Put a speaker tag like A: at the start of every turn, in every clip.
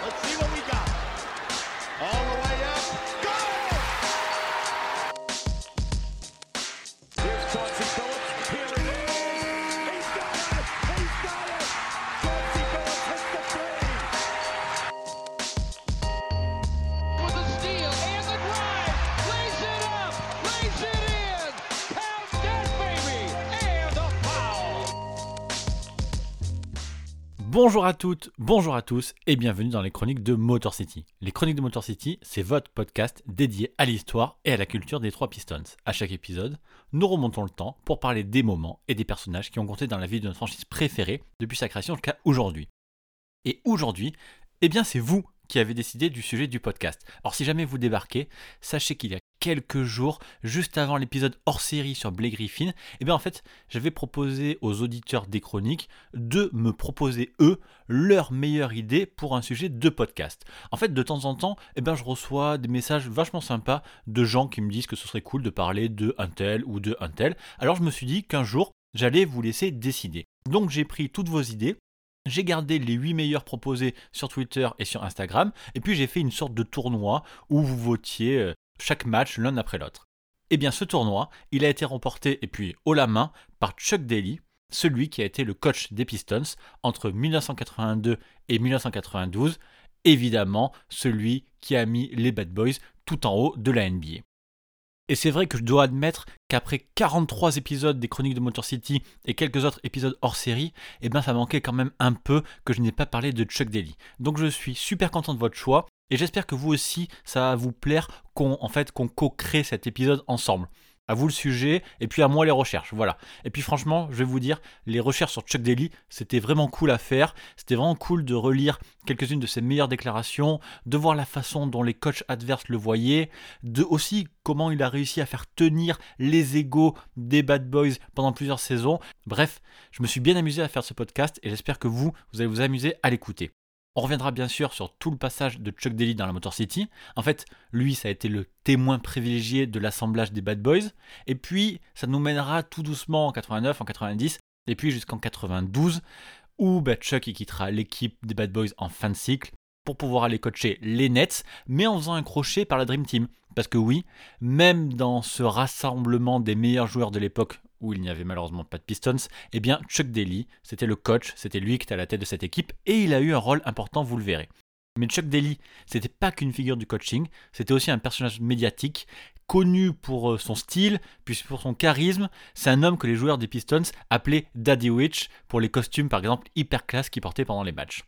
A: Let's see what
B: Bonjour à toutes, bonjour à tous et bienvenue dans les chroniques de Motor City. Les chroniques de Motor City, c'est votre podcast dédié à l'histoire et à la culture des trois Pistons. À chaque épisode, nous remontons le temps pour parler des moments et des personnages qui ont compté dans la vie de notre franchise préférée depuis sa création jusqu'à aujourd'hui. Et aujourd'hui, eh bien c'est vous qui avez décidé du sujet du podcast. Alors si jamais vous débarquez, sachez qu'il y a quelques jours, juste avant l'épisode hors série sur Blake Griffin, eh bien en fait, j'avais proposé aux auditeurs des chroniques de me proposer eux leur meilleure idée pour un sujet de podcast. En fait, de temps en temps, eh bien je reçois des messages vachement sympas de gens qui me disent que ce serait cool de parler de un tel ou de un tel. Alors je me suis dit qu'un jour, j'allais vous laisser décider. Donc j'ai pris toutes vos idées, j'ai gardé les 8 meilleurs proposés sur Twitter et sur Instagram, et puis j'ai fait une sorte de tournoi où vous votiez euh, chaque match l'un après l'autre. Eh bien ce tournoi, il a été remporté et puis haut la main par Chuck Daly, celui qui a été le coach des Pistons entre 1982 et 1992, évidemment celui qui a mis les Bad Boys tout en haut de la NBA. Et c'est vrai que je dois admettre qu'après 43 épisodes des Chroniques de Motor City et quelques autres épisodes hors série, eh ben ça manquait quand même un peu que je n'ai pas parlé de Chuck Daly. Donc je suis super content de votre choix et j'espère que vous aussi ça va vous plaire qu'on en fait qu'on co-crée cet épisode ensemble. À vous le sujet et puis à moi les recherches, voilà. Et puis franchement, je vais vous dire, les recherches sur Chuck Daly, c'était vraiment cool à faire. C'était vraiment cool de relire quelques-unes de ses meilleures déclarations, de voir la façon dont les coachs adverses le voyaient, de aussi comment il a réussi à faire tenir les égaux des Bad Boys pendant plusieurs saisons. Bref, je me suis bien amusé à faire ce podcast et j'espère que vous, vous allez vous amuser à l'écouter. On reviendra bien sûr sur tout le passage de Chuck Daly dans la Motor City. En fait, lui, ça a été le témoin privilégié de l'assemblage des Bad Boys. Et puis, ça nous mènera tout doucement en 89, en 90, et puis jusqu'en 92, où bah, Chuck quittera l'équipe des Bad Boys en fin de cycle pour pouvoir aller coacher les Nets, mais en faisant un crochet par la Dream Team. Parce que oui, même dans ce rassemblement des meilleurs joueurs de l'époque où il n'y avait malheureusement pas de Pistons, eh bien Chuck Daly, c'était le coach, c'était lui qui était à la tête de cette équipe et il a eu un rôle important, vous le verrez. Mais Chuck Daly, c'était pas qu'une figure du coaching, c'était aussi un personnage médiatique connu pour euh, son style, puis pour son charisme. C'est un homme que les joueurs des Pistons appelaient Daddy Witch pour les costumes par exemple hyper classe qu'il portait pendant les matchs.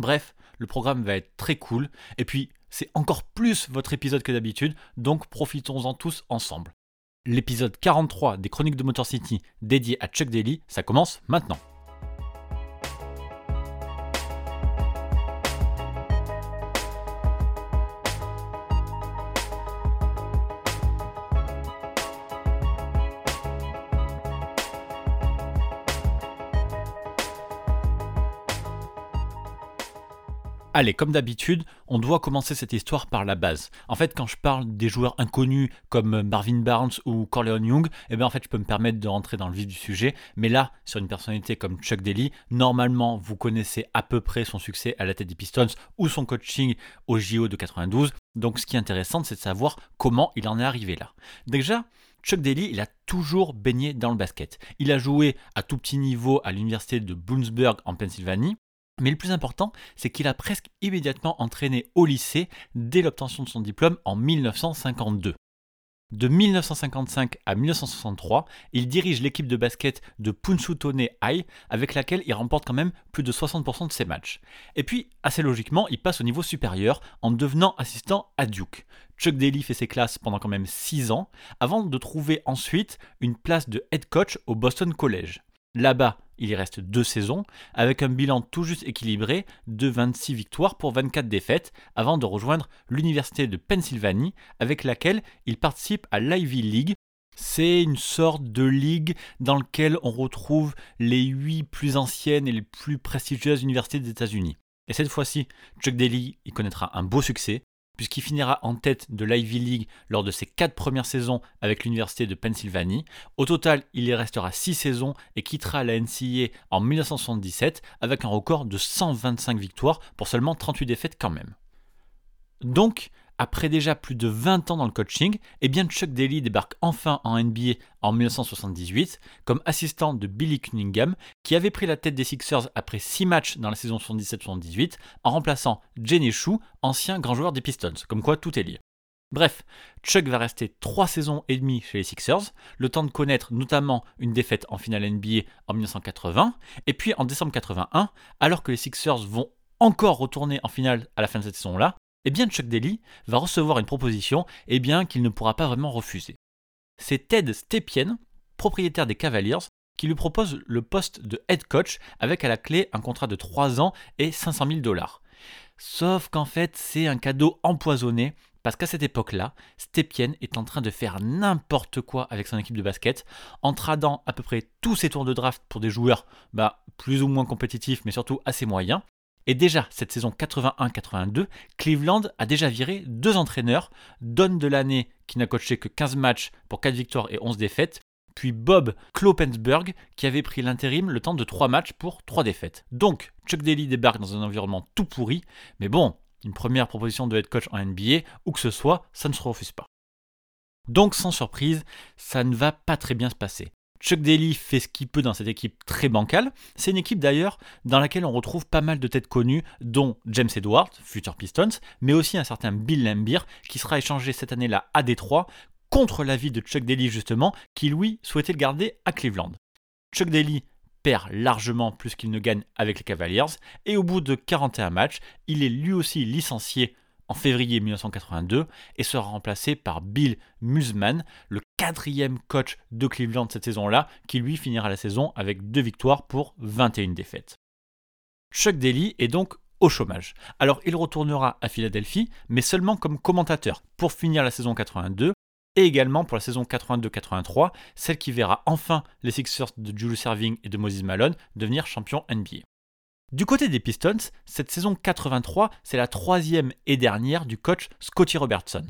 B: Bref, le programme va être très cool et puis c'est encore plus votre épisode que d'habitude, donc profitons-en tous ensemble. L'épisode 43 des Chroniques de Motor City dédié à Chuck Daly, ça commence maintenant. Allez, comme d'habitude, on doit commencer cette histoire par la base. En fait, quand je parle des joueurs inconnus comme Marvin Barnes ou Corleone Young, eh bien en fait, je peux me permettre de rentrer dans le vif du sujet. Mais là, sur une personnalité comme Chuck Daly, normalement, vous connaissez à peu près son succès à la tête des Pistons ou son coaching au JO de 92. Donc, ce qui est intéressant, c'est de savoir comment il en est arrivé là. Déjà, Chuck Daly, il a toujours baigné dans le basket. Il a joué à tout petit niveau à l'université de Bloomsburg en Pennsylvanie. Mais le plus important, c'est qu'il a presque immédiatement entraîné au lycée dès l'obtention de son diplôme en 1952. De 1955 à 1963, il dirige l'équipe de basket de Punxsutawney High, avec laquelle il remporte quand même plus de 60% de ses matchs. Et puis, assez logiquement, il passe au niveau supérieur en devenant assistant à Duke. Chuck Daly fait ses classes pendant quand même 6 ans, avant de trouver ensuite une place de head coach au Boston College. Là-bas, il y reste deux saisons, avec un bilan tout juste équilibré de 26 victoires pour 24 défaites, avant de rejoindre l'Université de Pennsylvanie, avec laquelle il participe à l'Ivy League. C'est une sorte de ligue dans laquelle on retrouve les 8 plus anciennes et les plus prestigieuses universités des États-Unis. Et cette fois-ci, Chuck Daly y connaîtra un beau succès, puisqu'il finira en tête de l'Ivy League lors de ses 4 premières saisons avec l'Université de Pennsylvanie. Au total, il y restera 6 saisons et quittera la NCAA en 1977 avec un record de 125 victoires pour seulement 38 défaites quand même. Donc, après déjà plus de 20 ans dans le coaching, eh bien Chuck Daly débarque enfin en NBA en 1978 comme assistant de Billy Cunningham qui avait pris la tête des Sixers après 6 matchs dans la saison 77-78 en remplaçant Jenny Chou, ancien grand joueur des Pistons, comme quoi tout est lié. Bref, Chuck va rester 3 saisons et demie chez les Sixers, le temps de connaître notamment une défaite en finale NBA en 1980, et puis en décembre 81, alors que les Sixers vont encore retourner en finale à la fin de cette saison-là, eh bien Chuck Daly va recevoir une proposition eh bien, qu'il ne pourra pas vraiment refuser. C'est Ted Stepien, propriétaire des Cavaliers, qui lui propose le poste de head coach avec à la clé un contrat de 3 ans et 500 000 dollars. Sauf qu'en fait, c'est un cadeau empoisonné parce qu'à cette époque-là, Stepien est en train de faire n'importe quoi avec son équipe de basket, en tradant à peu près tous ses tours de draft pour des joueurs bah, plus ou moins compétitifs, mais surtout assez moyens, et déjà, cette saison 81-82, Cleveland a déjà viré deux entraîneurs, Don de l'année qui n'a coaché que 15 matchs pour 4 victoires et 11 défaites, puis Bob Klopensberg qui avait pris l'intérim le temps de 3 matchs pour 3 défaites. Donc, Chuck Daly débarque dans un environnement tout pourri, mais bon, une première proposition de head coach en NBA, ou que ce soit, ça ne se refuse pas. Donc sans surprise, ça ne va pas très bien se passer. Chuck Daly fait ce qu'il peut dans cette équipe très bancale. C'est une équipe d'ailleurs dans laquelle on retrouve pas mal de têtes connues, dont James Edwards, future Pistons, mais aussi un certain Bill Lambier, qui sera échangé cette année-là à Détroit, contre l'avis de Chuck Daly justement, qui lui souhaitait le garder à Cleveland. Chuck Daly perd largement plus qu'il ne gagne avec les Cavaliers, et au bout de 41 matchs, il est lui aussi licencié en février 1982 et sera remplacé par Bill Musman, le quatrième coach de Cleveland cette saison-là, qui lui finira la saison avec deux victoires pour 21 défaites. Chuck Daly est donc au chômage. Alors il retournera à Philadelphie, mais seulement comme commentateur pour finir la saison 82 et également pour la saison 82-83, celle qui verra enfin les Sixers de Julius Serving et de Moses Malone devenir champions NBA. Du côté des Pistons, cette saison 83, c'est la troisième et dernière du coach Scotty Robertson.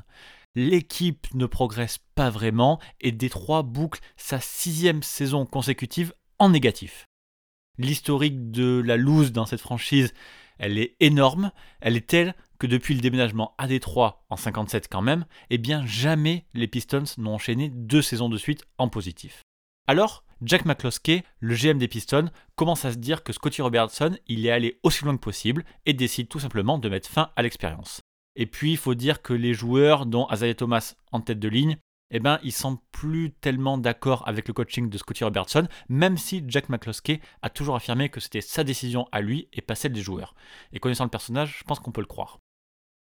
B: L'équipe ne progresse pas vraiment et Détroit boucle sa sixième saison consécutive en négatif. L'historique de la loose dans cette franchise, elle est énorme, elle est telle que depuis le déménagement à Détroit en 57 quand même, eh bien jamais les Pistons n'ont enchaîné deux saisons de suite en positif. Alors, Jack McCloskey, le GM des Pistons, commence à se dire que Scotty Robertson, il est allé aussi loin que possible et décide tout simplement de mettre fin à l'expérience. Et puis, il faut dire que les joueurs, dont Isaiah Thomas en tête de ligne, eh ben, ils sont plus tellement d'accord avec le coaching de Scotty Robertson, même si Jack McCloskey a toujours affirmé que c'était sa décision à lui et pas celle des joueurs. Et connaissant le personnage, je pense qu'on peut le croire.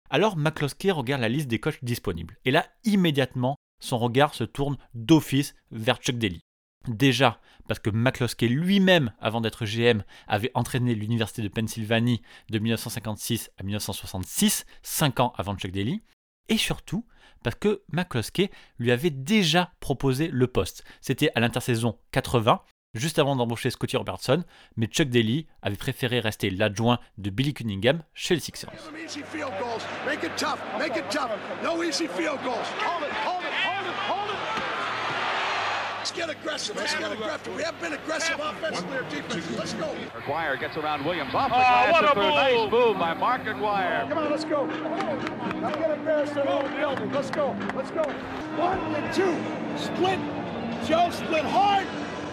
B: Alors McCloskey regarde la liste des coachs disponibles. Et là, immédiatement, son regard se tourne d'office vers Chuck Daly. Déjà, parce que McCloskey lui-même, avant d'être GM, avait entraîné l'Université de Pennsylvanie de 1956 à 1966, 5 ans avant Chuck Daly. Et surtout, parce que McCloskey lui avait déjà proposé le poste. C'était à l'intersaison 80, juste avant d'embaucher Scotty Robertson, mais Chuck Daly avait préféré rester l'adjoint de Billy Cunningham chez les Sixers.
C: Let's get aggressive. Let's get aggressive. We have been aggressive offensively or defensively. Let's go.
D: McGuire gets around Williams off the
E: Oh,
D: glass.
E: what a
D: through. Nice
E: move.
D: move by Mark McGuire.
C: Come on, let's go. Let's embarrassed building. Go. Let's go. One and two. Split. Joe split hard.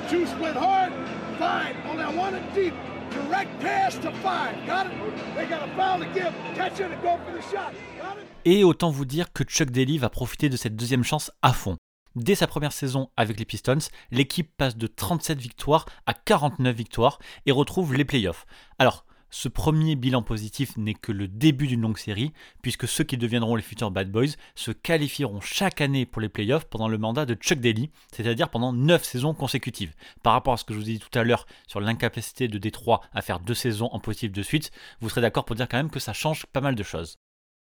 C: Two split hard. Five. On that one and deep. Direct pass to five. Got it? They got a foul to give. Catch it and go for the shot. Got it?
B: Et autant vous dire que Chuck Daly va profiter de cette deuxième chance à fond. Dès sa première saison avec les Pistons, l'équipe passe de 37 victoires à 49 victoires et retrouve les playoffs. Alors, ce premier bilan positif n'est que le début d'une longue série, puisque ceux qui deviendront les futurs Bad Boys se qualifieront chaque année pour les playoffs pendant le mandat de Chuck Daly, c'est-à-dire pendant 9 saisons consécutives. Par rapport à ce que je vous ai dit tout à l'heure sur l'incapacité de Détroit à faire deux saisons en positif de suite, vous serez d'accord pour dire quand même que ça change pas mal de choses.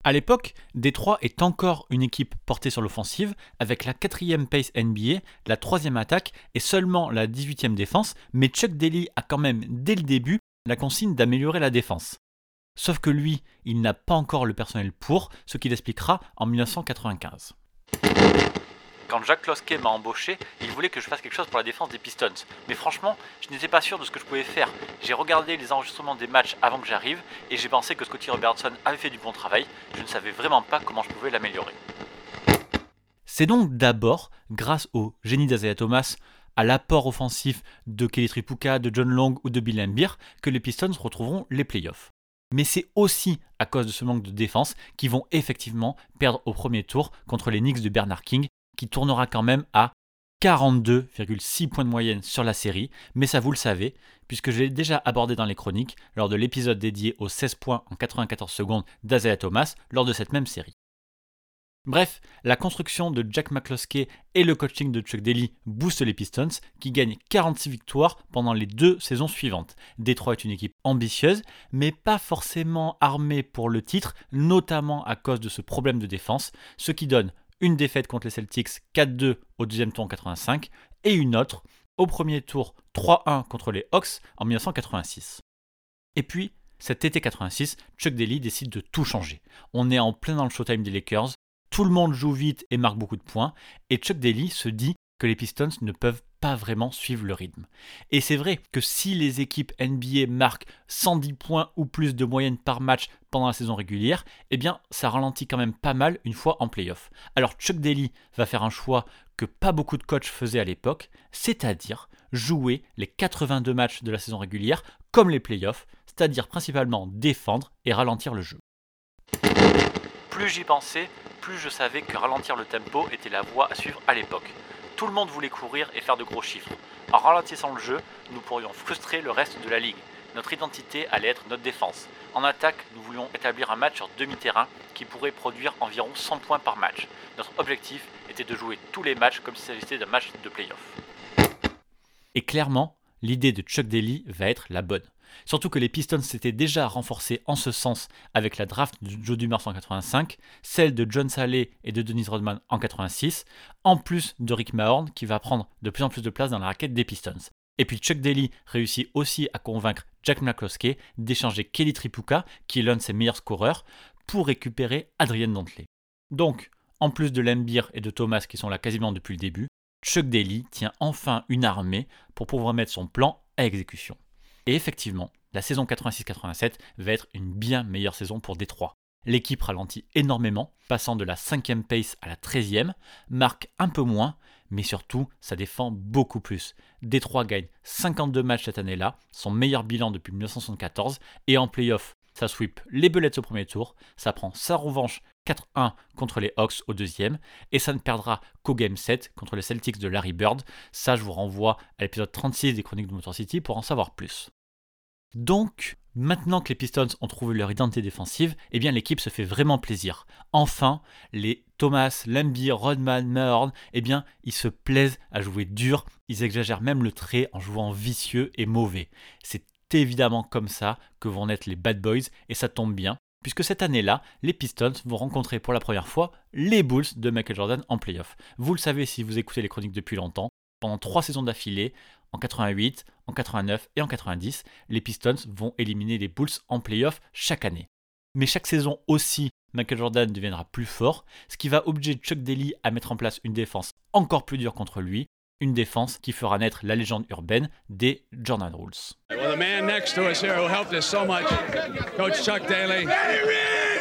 B: À l'époque, Détroit est encore une équipe portée sur l'offensive, avec la quatrième pace NBA, la troisième attaque et seulement la 18e défense, mais Chuck Daly a quand même, dès le début, la consigne d'améliorer la défense. Sauf que lui, il n'a pas encore le personnel pour, ce qu'il expliquera en 1995. Quand Jacques Kloske m'a embauché, il voulait que je fasse quelque chose pour la défense des Pistons. Mais franchement, je n'étais pas sûr de ce que je pouvais faire. J'ai regardé les enregistrements des matchs avant que j'arrive et j'ai pensé que Scotty Robertson avait fait du bon travail. Je ne savais vraiment pas comment je pouvais l'améliorer. C'est donc d'abord grâce au génie d'Isaiah Thomas, à l'apport offensif de Kelly Tripucka, de John Long ou de Bill Laimbeer que les Pistons retrouveront les playoffs. Mais c'est aussi à cause de ce manque de défense qu'ils vont effectivement perdre au premier tour contre les Knicks de Bernard King qui tournera quand même à 42,6 points de moyenne sur la série, mais ça vous le savez, puisque je l'ai déjà abordé dans les chroniques lors de l'épisode dédié aux 16 points en 94 secondes d'Azaya Thomas lors de cette même série. Bref, la construction de Jack McCloskey et le coaching de Chuck Daly boostent les Pistons, qui gagnent 46 victoires pendant les deux saisons suivantes. Détroit est une équipe ambitieuse, mais pas forcément armée pour le titre, notamment à cause de ce problème de défense, ce qui donne une défaite contre les Celtics 4-2 au deuxième tour en 85 et une autre au premier tour 3-1 contre les Hawks en 1986. Et puis, cet été 86, Chuck Daly décide de tout changer. On est en plein dans le showtime des Lakers, tout le monde joue vite et marque beaucoup de points, et Chuck Daly se dit que les Pistons ne peuvent pas vraiment suivre le rythme. Et c'est vrai que si les équipes NBA marquent 110 points ou plus de moyenne par match pendant la saison régulière, eh bien ça ralentit quand même pas mal une fois en playoff. Alors Chuck Daly va faire un choix que pas beaucoup de coachs faisaient à l'époque, c'est-à-dire jouer les 82 matchs de la saison régulière comme les playoffs, c'est-à-dire principalement défendre et ralentir le jeu. Plus j'y pensais, plus je savais que ralentir le tempo était la voie à suivre à l'époque. Tout le monde voulait courir et faire de gros chiffres. En ralentissant le jeu, nous pourrions frustrer le reste de la ligue. Notre identité allait être notre défense. En attaque, nous voulions établir un match sur demi-terrain qui pourrait produire environ 100 points par match. Notre objectif était de jouer tous les matchs comme s'il s'agissait d'un match de playoff. Et clairement, l'idée de Chuck Daly va être la bonne. Surtout que les Pistons s'étaient déjà renforcés en ce sens avec la draft de Joe Dumars en 85, celle de John Saleh et de Dennis Rodman en 86, en plus de Rick Mahorn qui va prendre de plus en plus de place dans la raquette des Pistons. Et puis Chuck Daly réussit aussi à convaincre Jack McCloskey d'échanger Kelly Tripucka, qui est l'un de ses meilleurs scoreurs, pour récupérer Adrian Dantley. Donc, en plus de Lembeer et de Thomas qui sont là quasiment depuis le début, Chuck Daly tient enfin une armée pour pouvoir mettre son plan à exécution. Et effectivement, la saison 86-87 va être une bien meilleure saison pour Détroit. L'équipe ralentit énormément, passant de la 5e pace à la 13e, marque un peu moins, mais surtout, ça défend beaucoup plus. Détroit gagne 52 matchs cette année-là, son meilleur bilan depuis 1974, et en playoff, ça sweep les Bullets au premier tour, ça prend sa revanche 4-1 contre les Hawks au deuxième, et ça ne perdra qu'au Game 7 contre les Celtics de Larry Bird. Ça, je vous renvoie à l'épisode 36 des Chroniques de Motor City pour en savoir plus. Donc, maintenant que les Pistons ont trouvé leur identité défensive, eh bien l'équipe se fait vraiment plaisir. Enfin, les Thomas, Lambier, Rodman, Mahorn, eh bien, ils se plaisent à jouer dur, ils exagèrent même le trait en jouant vicieux et mauvais. C'est évidemment comme ça que vont naître les Bad Boys, et ça tombe bien, puisque cette année-là, les Pistons vont rencontrer pour la première fois les Bulls de Michael Jordan en playoff. Vous le savez si vous écoutez les chroniques depuis longtemps, pendant trois saisons d'affilée, en 88, en 89 et en 90, les Pistons vont éliminer les Bulls en playoff chaque année. Mais chaque saison aussi, Michael Jordan deviendra plus fort, ce qui va obliger Chuck Daly à mettre en place une défense encore plus dure contre lui, une défense qui fera naître la légende urbaine des Jordan Rules.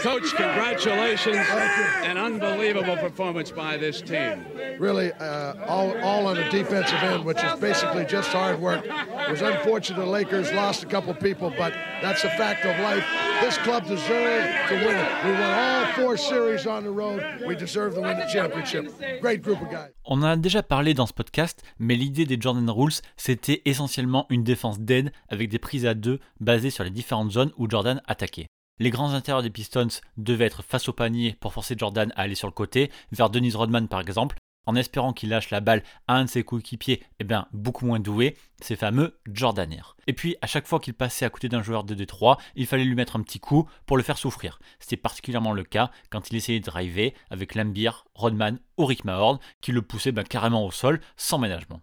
F: Coach, congratulations. An unbelievable performance by this team.
C: Really, uh, all, all on the defensive end, which is basically just hard work. It was unfortunate the Lakers lost a couple people, but that's a fact of life. This club deserved to win it. We won all four series on the road. We deserve to win the championship. Great group of guys.
B: On en a déjà parlé dans ce podcast, mais l'idée des Jordan Rules, c'était essentiellement une défense dead avec des prises à deux basées sur les différentes zones où Jordan attaquait. Les grands intérieurs des Pistons devaient être face au panier pour forcer Jordan à aller sur le côté, vers Dennis Rodman par exemple, en espérant qu'il lâche la balle à un de ses coéquipiers, eh bien, beaucoup moins doué, ces fameux Jordanaires. Et puis, à chaque fois qu'il passait à côté d'un joueur de Détroit, il fallait lui mettre un petit coup pour le faire souffrir. C'était particulièrement le cas quand il essayait de driver avec Lambier, Rodman ou Rick Mahorn, qui le poussaient ben, carrément au sol, sans ménagement.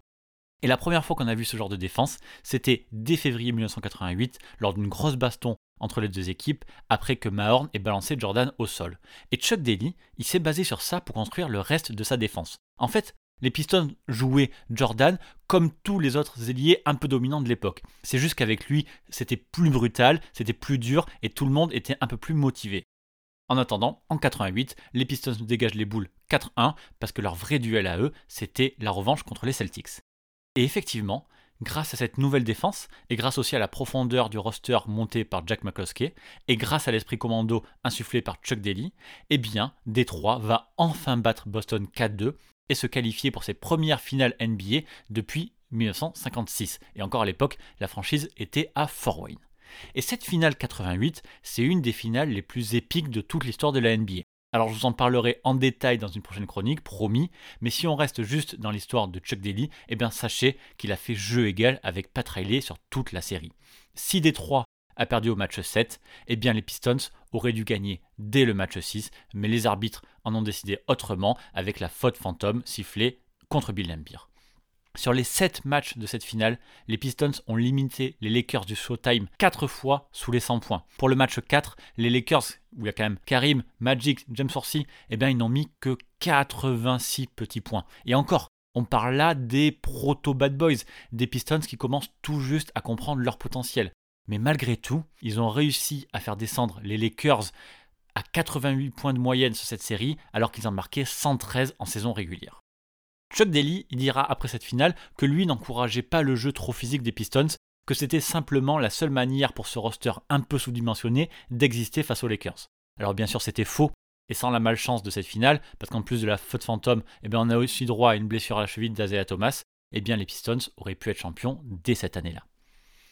B: Et la première fois qu'on a vu ce genre de défense, c'était dès février 1988, lors d'une grosse baston entre les deux équipes, après que Mahorn ait balancé Jordan au sol. Et Chuck Daly, il s'est basé sur ça pour construire le reste de sa défense. En fait, les Pistons jouaient Jordan comme tous les autres ailiers un peu dominants de l'époque. C'est juste qu'avec lui, c'était plus brutal, c'était plus dur et tout le monde était un peu plus motivé. En attendant, en 88, les Pistons dégagent les boules 4-1 parce que leur vrai duel à eux, c'était la revanche contre les Celtics. Et effectivement, grâce à cette nouvelle défense, et grâce aussi à la profondeur du roster monté par Jack McCloskey, et grâce à l'esprit commando insufflé par Chuck Daly, eh bien, Détroit va enfin battre Boston 4-2 et se qualifier pour ses premières finales NBA depuis 1956. Et encore à l'époque, la franchise était à Fort Wayne. Et cette finale 88, c'est une des finales les plus épiques de toute l'histoire de la NBA. Alors je vous en parlerai en détail dans une prochaine chronique, promis, mais si on reste juste dans l'histoire de Chuck Daly, eh bien sachez qu'il a fait jeu égal avec Pat Riley sur toute la série. Si Détroit a perdu au match 7, eh bien les Pistons auraient dû gagner dès le match 6, mais les arbitres en ont décidé autrement avec la faute fantôme sifflée contre Bill Laimbeer. Sur les 7 matchs de cette finale, les Pistons ont limité les Lakers du Showtime 4 fois sous les 100 points. Pour le match 4, les Lakers, où il y a quand même Karim, Magic, James Horsey, eh bien ils n'ont mis que 86 petits points. Et encore, on parle là des proto-bad boys, des Pistons qui commencent tout juste à comprendre leur potentiel. Mais malgré tout, ils ont réussi à faire descendre les Lakers à 88 points de moyenne sur cette série, alors qu'ils en marquaient 113 en saison régulière. Chuck Daly dira après cette finale que lui n'encourageait pas le jeu trop physique des Pistons, que c'était simplement la seule manière pour ce roster un peu sous-dimensionné d'exister face aux Lakers. Alors bien sûr c'était faux, et sans la malchance de cette finale, parce qu'en plus de la faute fantôme, eh bien on a aussi droit à une blessure à la cheville d'Azea Thomas, eh bien les Pistons auraient pu être champions dès cette année-là.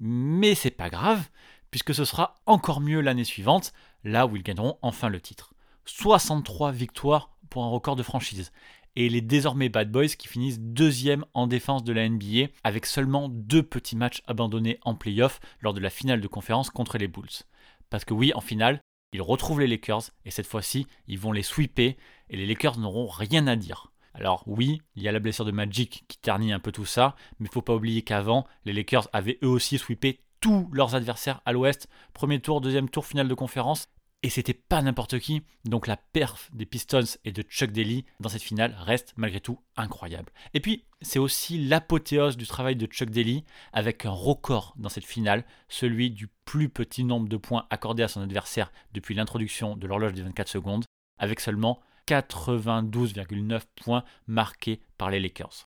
B: Mais c'est pas grave, puisque ce sera encore mieux l'année suivante, là où ils gagneront enfin le titre. 63 victoires pour un record de franchise et les désormais Bad Boys qui finissent deuxième en défense de la NBA avec seulement deux petits matchs abandonnés en playoff lors de la finale de conférence contre les Bulls. Parce que oui, en finale, ils retrouvent les Lakers et cette fois-ci, ils vont les sweeper et les Lakers n'auront rien à dire. Alors oui, il y a la blessure de Magic qui ternit un peu tout ça, mais faut pas oublier qu'avant, les Lakers avaient eux aussi sweepé tous leurs adversaires à l'ouest, premier tour, deuxième tour, finale de conférence, et c'était pas n'importe qui, donc la perf des Pistons et de Chuck Daly dans cette finale reste malgré tout incroyable. Et puis, c'est aussi l'apothéose du travail de Chuck Daly avec un record dans cette finale, celui du plus petit nombre de points accordés à son adversaire depuis l'introduction de l'horloge des 24 secondes, avec seulement 92,9 points marqués par les Lakers.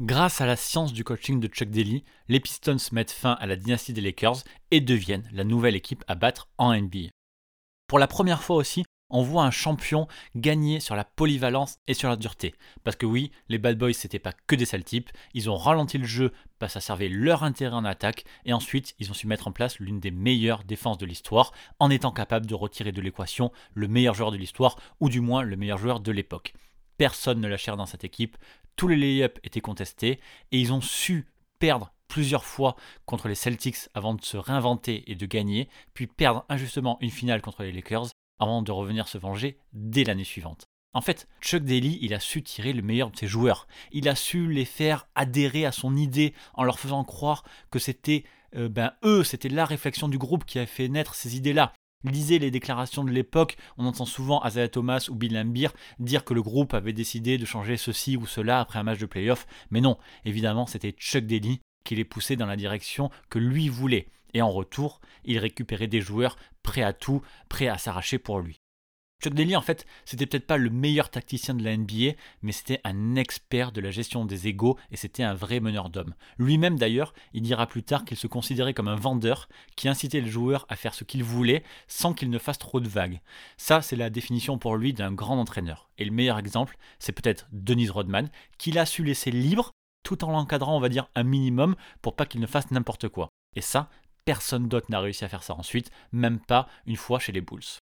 B: Grâce à la science du coaching de Chuck Daly, les Pistons mettent fin à la dynastie des Lakers et deviennent la nouvelle équipe à battre en NBA. Pour la première fois aussi, on voit un champion gagner sur la polyvalence et sur la dureté. Parce que oui, les Bad Boys, c'était pas que des sales types, ils ont ralenti le jeu parce que ça servait leur intérêt en attaque, et ensuite ils ont su mettre en place l'une des meilleures défenses de l'histoire, en étant capable de retirer de l'équation le meilleur joueur de l'histoire, ou du moins le meilleur joueur de l'époque. Personne ne lâchait dans cette équipe, tous les lay-ups étaient contestés, et ils ont su perdre plusieurs fois contre les Celtics avant de se réinventer et de gagner, puis perdre injustement une finale contre les Lakers avant de revenir se venger dès l'année suivante. En fait, Chuck Daly, il a su tirer le meilleur de ses joueurs. Il a su les faire adhérer à son idée en leur faisant croire que c'était euh, ben, eux, c'était la réflexion du groupe qui a fait naître ces idées-là. Lisez les déclarations de l'époque, on entend souvent Isaiah Thomas ou Bill Laimbeer dire que le groupe avait décidé de changer ceci ou cela après un match de playoff, mais non, évidemment c'était Chuck Daly qui les poussait dans la direction que lui voulait, et en retour, il récupérait des joueurs prêts à tout, prêts à s'arracher pour lui. Chuck Daly, en fait, c'était peut-être pas le meilleur tacticien de la NBA, mais c'était un expert de la gestion des égaux et c'était un vrai meneur d'hommes. Lui-même d'ailleurs, il dira plus tard qu'il se considérait comme un vendeur qui incitait le joueur à faire ce qu'il voulait sans qu'il ne fasse trop de vagues. Ça, c'est la définition pour lui d'un grand entraîneur. Et le meilleur exemple, c'est peut-être Denise Rodman, qu'il a su laisser libre tout en l'encadrant, on va dire, un minimum pour pas qu'il ne fasse n'importe quoi. Et ça, personne d'autre n'a réussi à faire ça ensuite, même pas une fois chez les Bulls.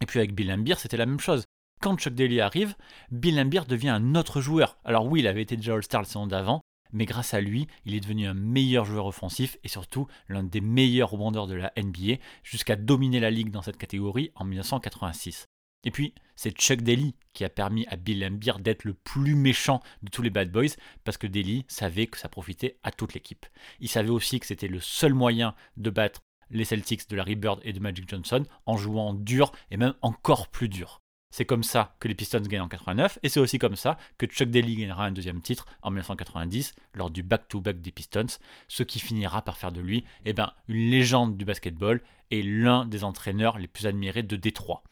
B: Et puis avec Bill Laimbeer, c'était la même chose. Quand Chuck Daly arrive, Bill Laimbeer devient un autre joueur. Alors oui, il avait été déjà All-Star le saison d'avant, mais grâce à lui, il est devenu un meilleur joueur offensif et surtout l'un des meilleurs rebondeurs de la NBA, jusqu'à dominer la ligue dans cette catégorie en 1986. Et puis, c'est Chuck Daly qui a permis à Bill Laimbeer d'être le plus méchant de tous les bad boys, parce que Daly savait que ça profitait à toute l'équipe. Il savait aussi que c'était le seul moyen de battre les Celtics de Larry Bird et de Magic Johnson en jouant dur et même encore plus dur. C'est comme ça que les Pistons gagnent en 89 et c'est aussi comme ça que Chuck Daly gagnera un deuxième titre en 1990 lors du back-to-back des Pistons, ce qui finira par faire de lui eh ben, une légende du basketball et l'un des entraîneurs les plus admirés de Détroit.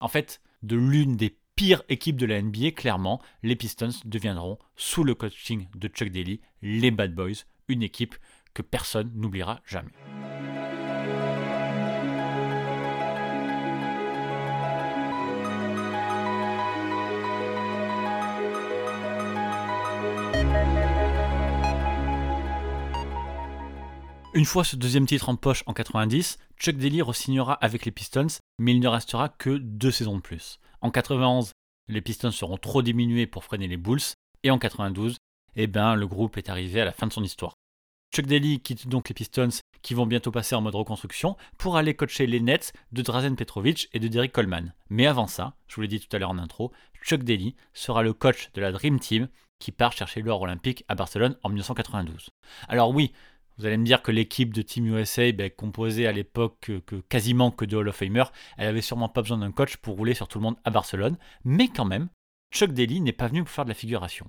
B: En fait, de l'une des pires équipes de la NBA, clairement, les Pistons deviendront, sous le coaching de Chuck Daly, les Bad Boys, une équipe que personne n'oubliera jamais. Une fois ce deuxième titre en poche en 90, Chuck Daly re-signera avec les Pistons, mais il ne restera que deux saisons de plus. En 91, les Pistons seront trop diminués pour freiner les Bulls, et en 92, eh ben, le groupe est arrivé à la fin de son histoire. Chuck Daly quitte donc les Pistons, qui vont bientôt passer en mode reconstruction, pour aller coacher les Nets de Drazen Petrovic et de Derek Coleman. Mais avant ça, je vous l'ai dit tout à l'heure en intro, Chuck Daly sera le coach de la Dream Team qui part chercher l'or olympique à Barcelone en 1992. Alors oui, vous allez me dire que l'équipe de Team USA, ben, composée à l'époque que, quasiment que de Hall of Famer, elle avait sûrement pas besoin d'un coach pour rouler sur tout le monde à Barcelone, mais quand même, Chuck Daly n'est pas venu pour faire de la figuration.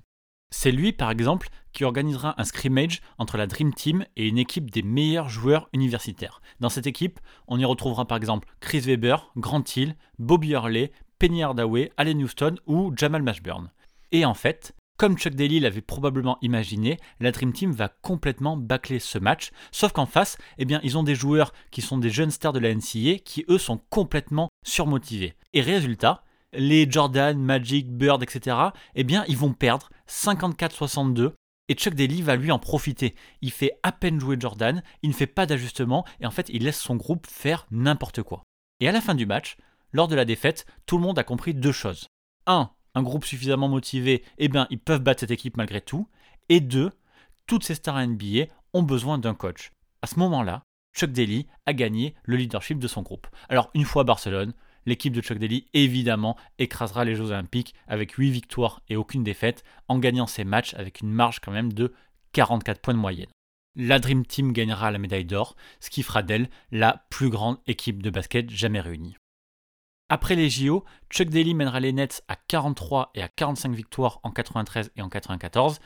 B: C'est lui, par exemple, qui organisera un scrimmage entre la Dream Team et une équipe des meilleurs joueurs universitaires. Dans cette équipe, on y retrouvera par exemple Chris Weber, Grant Hill, Bobby Hurley, Penny Hardaway, Allen Houston ou Jamal Mashburn. Et en fait, comme Chuck Daly l'avait probablement imaginé, la Dream Team va complètement bâcler ce match, sauf qu'en face, eh bien, ils ont des joueurs qui sont des jeunes stars de la NCA qui eux sont complètement surmotivés. Et résultat, les Jordan, Magic, Bird, etc., eh bien, ils vont perdre 54-62 et Chuck Daly va lui en profiter. Il fait à peine jouer Jordan, il ne fait pas d'ajustement et en fait il laisse son groupe faire n'importe quoi. Et à la fin du match, lors de la défaite, tout le monde a compris deux choses. 1 un groupe suffisamment motivé, eh bien, ils peuvent battre cette équipe malgré tout. Et deux, toutes ces stars NBA ont besoin d'un coach. À ce moment-là, Chuck Daly a gagné le leadership de son groupe. Alors, une fois à Barcelone, l'équipe de Chuck Daly, évidemment, écrasera les Jeux Olympiques avec 8 victoires et aucune défaite, en gagnant ses matchs avec une marge quand même de 44 points de moyenne. La Dream Team gagnera la médaille d'or, ce qui fera d'elle la plus grande équipe de basket jamais réunie. Après les JO, Chuck Daly mènera les Nets à 43 et à 45 victoires en 93 et en 94,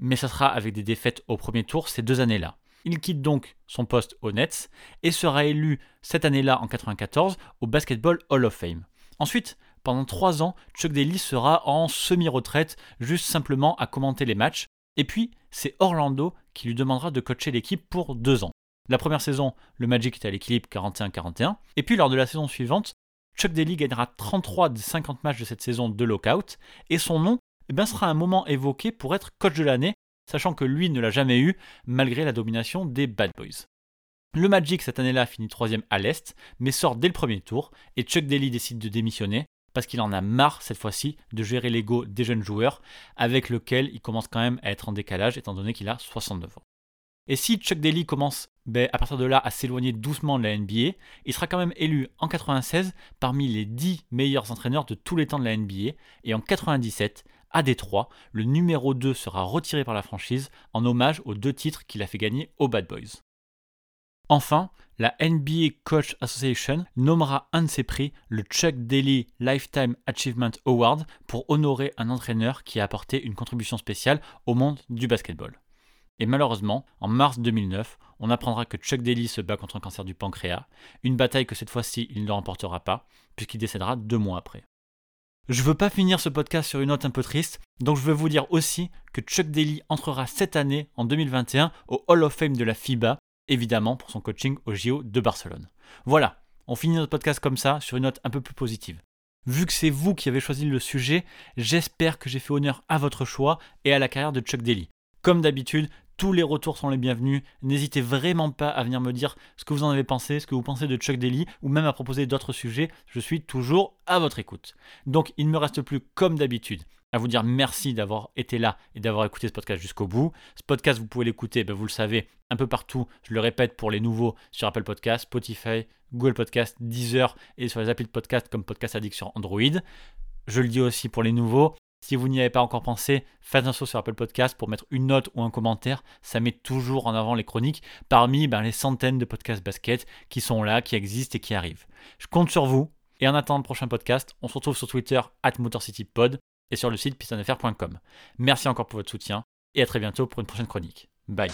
B: mais ça sera avec des défaites au premier tour ces deux années-là. Il quitte donc son poste aux Nets et sera élu cette année-là en 94 au Basketball Hall of Fame. Ensuite, pendant trois ans, Chuck Daly sera en semi-retraite, juste simplement à commenter les matchs. Et puis, c'est Orlando qui lui demandera de coacher l'équipe pour deux ans. La première saison, le Magic était à l'équilibre 41-41. Et puis, lors de la saison suivante, Chuck Daly gagnera 33 des 50 matchs de cette saison de lockout, et son nom eh bien, sera un moment évoqué pour être coach de l'année, sachant que lui ne l'a jamais eu, malgré la domination des Bad Boys. Le Magic cette année-là finit troisième à l'Est, mais sort dès le premier tour, et Chuck Daly décide de démissionner, parce qu'il en a marre cette fois-ci de gérer l'ego des jeunes joueurs, avec lequel il commence quand même à être en décalage, étant donné qu'il a 69 ans. Et si Chuck Daly commence ben, à partir de là à s'éloigner doucement de la NBA, il sera quand même élu en 96 parmi les 10 meilleurs entraîneurs de tous les temps de la NBA. Et en 97, à Détroit, le numéro 2 sera retiré par la franchise en hommage aux deux titres qu'il a fait gagner aux Bad Boys. Enfin, la NBA Coach Association nommera un de ses prix le Chuck Daly Lifetime Achievement Award pour honorer un entraîneur qui a apporté une contribution spéciale au monde du basketball. Et malheureusement, en mars 2009, on apprendra que Chuck Daly se bat contre un cancer du pancréas, une bataille que cette fois-ci il ne remportera pas, puisqu'il décédera deux mois après. Je veux pas finir ce podcast sur une note un peu triste, donc je veux vous dire aussi que Chuck Daly entrera cette année, en 2021, au Hall of Fame de la FIBA, évidemment pour son coaching au JO de Barcelone. Voilà, on finit notre podcast comme ça, sur une note un peu plus positive. Vu que c'est vous qui avez choisi le sujet, j'espère que j'ai fait honneur à votre choix et à la carrière de Chuck Daly. Comme d'habitude, Tous les retours sont les bienvenus. N'hésitez vraiment pas à venir me dire ce que vous en avez pensé, ce que vous pensez de Chuck Daly, ou même à proposer d'autres sujets. Je suis toujours à votre écoute. Donc, il ne me reste plus, comme d'habitude, à vous dire merci d'avoir été là et d'avoir écouté ce podcast jusqu'au bout. Ce podcast, vous pouvez l'écouter, ben, vous le savez, un peu partout. Je le répète pour les nouveaux sur Apple Podcast, Spotify, Google Podcast, Deezer et sur les applis de podcast comme Podcast Addict sur Android. Je le dis aussi pour les nouveaux. Si vous n'y avez pas encore pensé, faites un saut sur Apple Podcast pour mettre une note ou un commentaire. Ça met toujours en avant les chroniques parmi ben, les centaines de podcasts basket qui sont là, qui existent et qui arrivent. Je compte sur vous. Et en attendant le prochain podcast, on se retrouve sur Twitter at MotorCityPod et sur le site pistonfr.com. Merci encore pour votre soutien et à très bientôt pour une prochaine chronique. Bye.